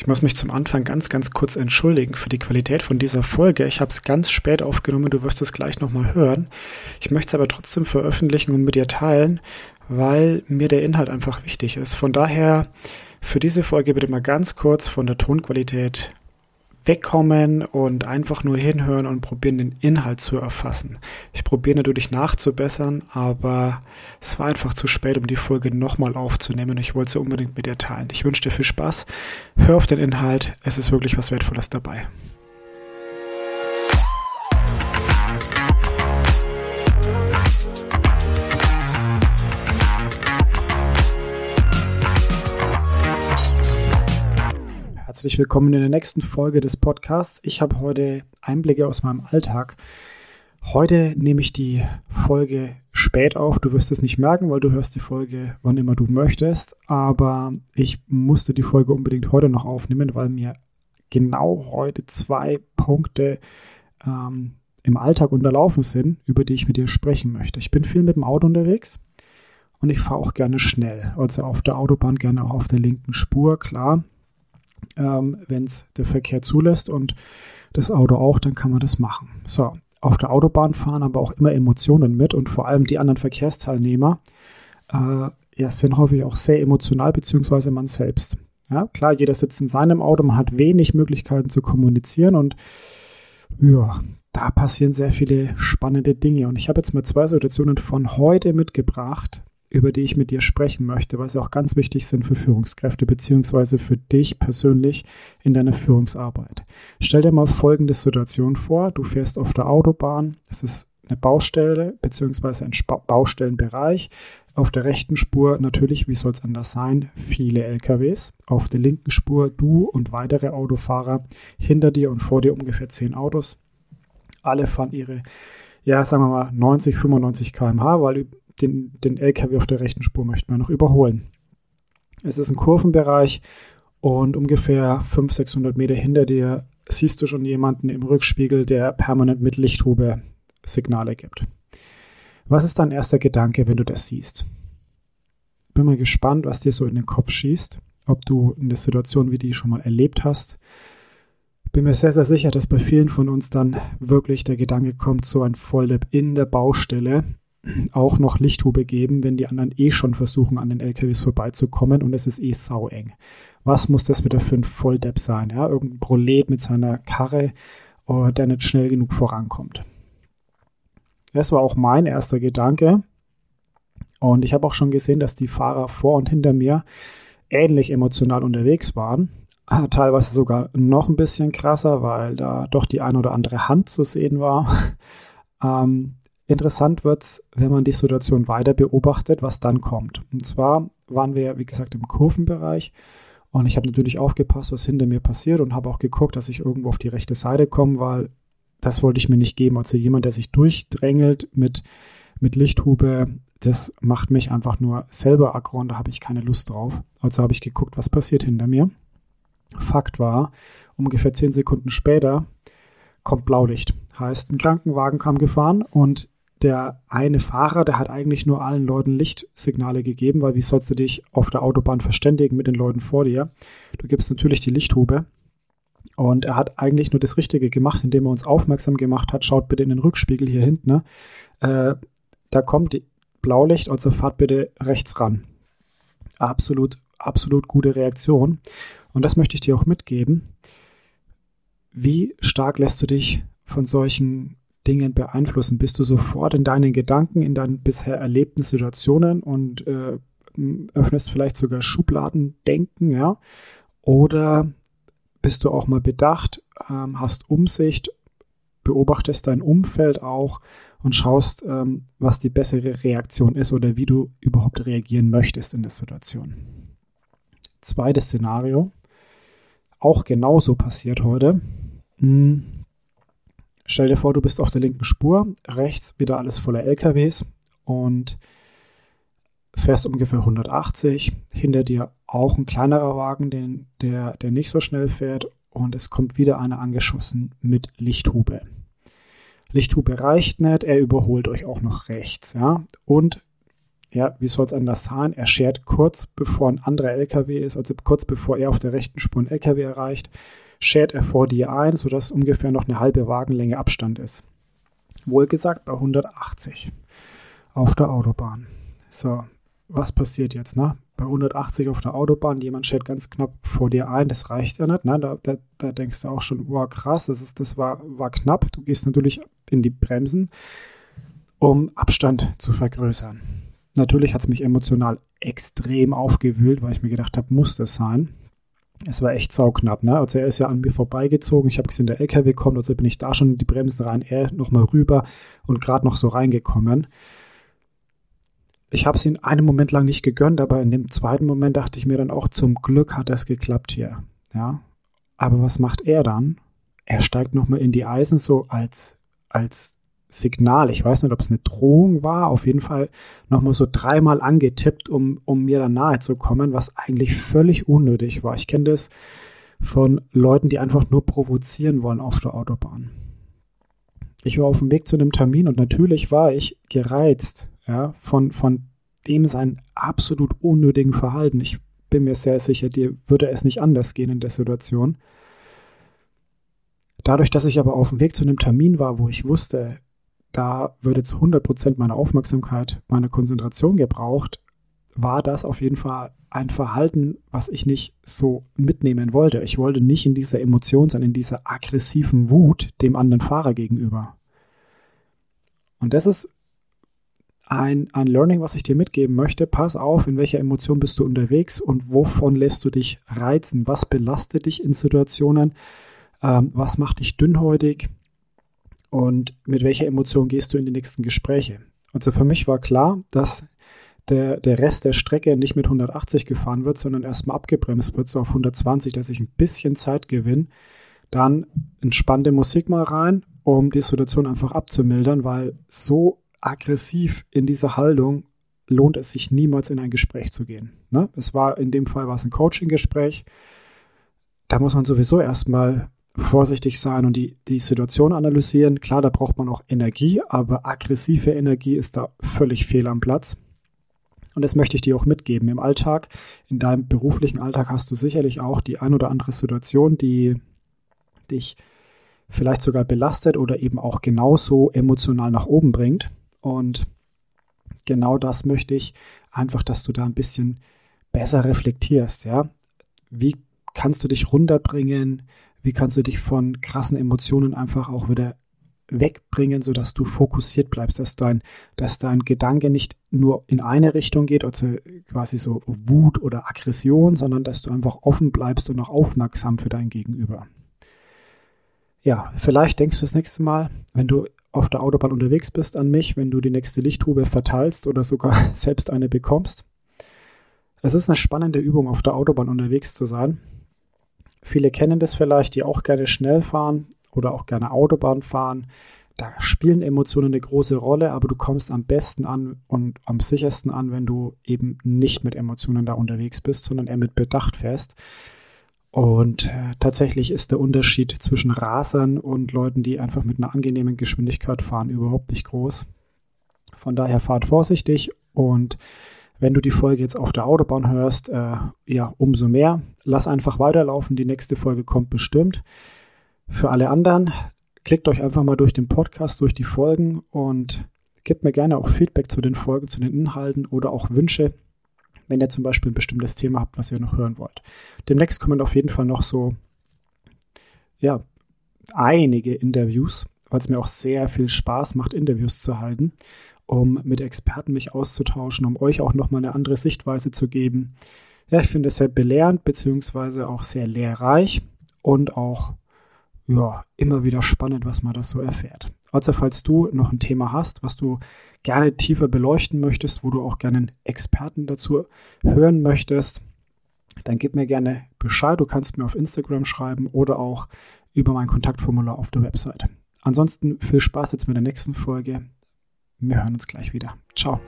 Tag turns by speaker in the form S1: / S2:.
S1: Ich muss mich zum Anfang ganz, ganz kurz entschuldigen für die Qualität von dieser Folge. Ich habe es ganz spät aufgenommen, du wirst es gleich nochmal hören. Ich möchte es aber trotzdem veröffentlichen und mit dir teilen, weil mir der Inhalt einfach wichtig ist. Von daher für diese Folge bitte mal ganz kurz von der Tonqualität wegkommen und einfach nur hinhören und probieren, den Inhalt zu erfassen. Ich probiere natürlich nachzubessern, aber es war einfach zu spät, um die Folge nochmal aufzunehmen. Ich wollte sie unbedingt mit dir teilen. Ich wünsche dir viel Spaß. Hör auf den Inhalt. Es ist wirklich was Wertvolles dabei. Herzlich willkommen in der nächsten Folge des Podcasts. Ich habe heute Einblicke aus meinem Alltag. Heute nehme ich die Folge spät auf. Du wirst es nicht merken, weil du hörst die Folge, wann immer du möchtest. Aber ich musste die Folge unbedingt heute noch aufnehmen, weil mir genau heute zwei Punkte ähm, im Alltag unterlaufen sind, über die ich mit dir sprechen möchte. Ich bin viel mit dem Auto unterwegs und ich fahre auch gerne schnell. Also auf der Autobahn gerne auch auf der linken Spur, klar ähm, wenn es der Verkehr zulässt und das Auto auch, dann kann man das machen. So, auf der Autobahn fahren aber auch immer Emotionen mit und vor allem die anderen Verkehrsteilnehmer äh, ja, sind häufig auch sehr emotional, beziehungsweise man selbst. Ja, klar, jeder sitzt in seinem Auto, man hat wenig Möglichkeiten zu kommunizieren und ja, da passieren sehr viele spannende Dinge. Und ich habe jetzt mal zwei Situationen von heute mitgebracht, über die ich mit dir sprechen möchte, weil sie auch ganz wichtig sind für Führungskräfte beziehungsweise für dich persönlich in deiner Führungsarbeit. Stell dir mal folgende Situation vor. Du fährst auf der Autobahn. Es ist eine Baustelle beziehungsweise ein Baustellenbereich. Auf der rechten Spur natürlich, wie soll es anders sein, viele LKWs. Auf der linken Spur du und weitere Autofahrer. Hinter dir und vor dir ungefähr zehn Autos. Alle fahren ihre, ja, sagen wir mal 90, 95 km/h, weil den, den LKW auf der rechten Spur möchten wir noch überholen. Es ist ein Kurvenbereich und ungefähr 500, 600 Meter hinter dir siehst du schon jemanden im Rückspiegel, der permanent mit Lichthube Signale gibt. Was ist dein erster Gedanke, wenn du das siehst? Bin mal gespannt, was dir so in den Kopf schießt, ob du in der Situation wie die schon mal erlebt hast. Bin mir sehr, sehr sicher, dass bei vielen von uns dann wirklich der Gedanke kommt, so ein Volllab in der Baustelle auch noch Lichthube geben, wenn die anderen eh schon versuchen, an den LKWs vorbeizukommen und es ist eh saueng. Was muss das wieder für ein Volldepp sein? Ja? Irgendein Prolet mit seiner Karre, oh, der nicht schnell genug vorankommt. Das war auch mein erster Gedanke. Und ich habe auch schon gesehen, dass die Fahrer vor und hinter mir ähnlich emotional unterwegs waren. Ah, teilweise sogar noch ein bisschen krasser, weil da doch die ein oder andere Hand zu sehen war. ähm, Interessant wird's, wenn man die Situation weiter beobachtet, was dann kommt. Und zwar waren wir, wie gesagt, im Kurvenbereich und ich habe natürlich aufgepasst, was hinter mir passiert und habe auch geguckt, dass ich irgendwo auf die rechte Seite komme, weil das wollte ich mir nicht geben. Also jemand, der sich durchdrängelt mit, mit Lichthube, das macht mich einfach nur selber aggro und da habe ich keine Lust drauf. Also habe ich geguckt, was passiert hinter mir. Fakt war, ungefähr zehn Sekunden später kommt Blaulicht. Heißt, ein Krankenwagen kam gefahren und der eine Fahrer, der hat eigentlich nur allen Leuten Lichtsignale gegeben, weil wie sollst du dich auf der Autobahn verständigen mit den Leuten vor dir? Du gibst natürlich die Lichthube. Und er hat eigentlich nur das Richtige gemacht, indem er uns aufmerksam gemacht hat, schaut bitte in den Rückspiegel hier hinten. Ne? Äh, da kommt Blaulicht, also fahrt bitte rechts ran. Absolut, absolut gute Reaktion. Und das möchte ich dir auch mitgeben. Wie stark lässt du dich von solchen Dingen beeinflussen? Bist du sofort in deinen Gedanken, in deinen bisher erlebten Situationen und äh, öffnest vielleicht sogar Schubladendenken, ja? Oder bist du auch mal bedacht, ähm, hast Umsicht, beobachtest dein Umfeld auch und schaust, ähm, was die bessere Reaktion ist oder wie du überhaupt reagieren möchtest in der Situation. Zweites Szenario, auch genauso passiert heute. Hm Stell dir vor, du bist auf der linken Spur, rechts wieder alles voller LKWs und fährst ungefähr 180. Hinter dir auch ein kleinerer Wagen, den, der, der nicht so schnell fährt und es kommt wieder einer angeschossen mit Lichthube. Lichthube reicht nicht, er überholt euch auch noch rechts, ja. Und Ja, wie soll es anders sein? Er schert kurz bevor ein anderer LKW ist, also kurz bevor er auf der rechten Spur ein LKW erreicht, schert er vor dir ein, sodass ungefähr noch eine halbe Wagenlänge Abstand ist. Wohlgesagt bei 180 auf der Autobahn. So, was passiert jetzt, ne? Bei 180 auf der Autobahn, jemand schert ganz knapp vor dir ein, das reicht ja nicht, ne? Da, da, da denkst du auch schon, wow, krass, das, ist, das war, war knapp. Du gehst natürlich in die Bremsen, um Abstand zu vergrößern. Natürlich hat es mich emotional extrem aufgewühlt, weil ich mir gedacht habe, muss das sein. Es war echt sauknapp, ne? Also er ist ja an mir vorbeigezogen. Ich habe gesehen, der LKW kommt, also bin ich da schon in die Bremsen rein, er nochmal rüber und gerade noch so reingekommen. Ich habe es ihn einen Moment lang nicht gegönnt, aber in dem zweiten Moment dachte ich mir dann auch, zum Glück hat es geklappt hier. Ja. Aber was macht er dann? Er steigt nochmal in die Eisen so als, als Signal. Ich weiß nicht, ob es eine Drohung war. Auf jeden Fall nochmal so dreimal angetippt, um, um mir da nahe zu kommen, was eigentlich völlig unnötig war. Ich kenne das von Leuten, die einfach nur provozieren wollen auf der Autobahn. Ich war auf dem Weg zu einem Termin und natürlich war ich gereizt, ja, von, von dem sein absolut unnötigen Verhalten. Ich bin mir sehr sicher, dir würde es nicht anders gehen in der Situation. Dadurch, dass ich aber auf dem Weg zu einem Termin war, wo ich wusste, da würde zu 100% meiner Aufmerksamkeit, meiner Konzentration gebraucht, war das auf jeden Fall ein Verhalten, was ich nicht so mitnehmen wollte. Ich wollte nicht in dieser Emotion sein, in dieser aggressiven Wut dem anderen Fahrer gegenüber. Und das ist ein, ein Learning, was ich dir mitgeben möchte. Pass auf, in welcher Emotion bist du unterwegs und wovon lässt du dich reizen? Was belastet dich in Situationen? Ähm, was macht dich dünnhäutig? Und mit welcher Emotion gehst du in die nächsten Gespräche. Also für mich war klar, dass der, der Rest der Strecke nicht mit 180 gefahren wird, sondern erstmal abgebremst wird, so auf 120, dass ich ein bisschen Zeit gewinne. Dann entspannte Musik mal rein, um die Situation einfach abzumildern, weil so aggressiv in dieser Haltung lohnt es sich niemals in ein Gespräch zu gehen. Ne? Es war in dem Fall war es ein Coaching-Gespräch. Da muss man sowieso erstmal vorsichtig sein und die, die Situation analysieren. Klar, da braucht man auch Energie, aber aggressive Energie ist da völlig fehl am Platz. Und das möchte ich dir auch mitgeben. Im Alltag, in deinem beruflichen Alltag hast du sicherlich auch die ein oder andere Situation, die dich vielleicht sogar belastet oder eben auch genauso emotional nach oben bringt. Und genau das möchte ich einfach, dass du da ein bisschen besser reflektierst, ja. Wie kannst du dich runterbringen? Wie kannst du dich von krassen Emotionen einfach auch wieder wegbringen, sodass du fokussiert bleibst, dass dein, dass dein Gedanke nicht nur in eine Richtung geht, also quasi so Wut oder Aggression, sondern dass du einfach offen bleibst und auch aufmerksam für dein Gegenüber. Ja, vielleicht denkst du das nächste Mal, wenn du auf der Autobahn unterwegs bist, an mich, wenn du die nächste Lichtrube verteilst oder sogar selbst eine bekommst. Es ist eine spannende Übung, auf der Autobahn unterwegs zu sein. Viele kennen das vielleicht, die auch gerne schnell fahren oder auch gerne Autobahn fahren. Da spielen Emotionen eine große Rolle, aber du kommst am besten an und am sichersten an, wenn du eben nicht mit Emotionen da unterwegs bist, sondern eher mit Bedacht fährst. Und äh, tatsächlich ist der Unterschied zwischen Rasern und Leuten, die einfach mit einer angenehmen Geschwindigkeit fahren, überhaupt nicht groß. Von daher fahrt vorsichtig und wenn du die Folge jetzt auf der Autobahn hörst, äh, ja, umso mehr. Lass einfach weiterlaufen, die nächste Folge kommt bestimmt. Für alle anderen, klickt euch einfach mal durch den Podcast, durch die Folgen und gebt mir gerne auch Feedback zu den Folgen, zu den Inhalten oder auch Wünsche, wenn ihr zum Beispiel ein bestimmtes Thema habt, was ihr noch hören wollt. Demnächst kommen auf jeden Fall noch so, ja, einige Interviews, weil es mir auch sehr viel Spaß macht, Interviews zu halten um mit Experten mich auszutauschen, um euch auch nochmal eine andere Sichtweise zu geben. Ja, ich finde es sehr belehrend, beziehungsweise auch sehr lehrreich und auch ja, immer wieder spannend, was man da so erfährt. Also, falls du noch ein Thema hast, was du gerne tiefer beleuchten möchtest, wo du auch gerne einen Experten dazu hören möchtest, dann gib mir gerne Bescheid. Du kannst mir auf Instagram schreiben oder auch über mein Kontaktformular auf der Website. Ansonsten viel Spaß jetzt mit der nächsten Folge. Wir hören uns gleich wieder. Ciao.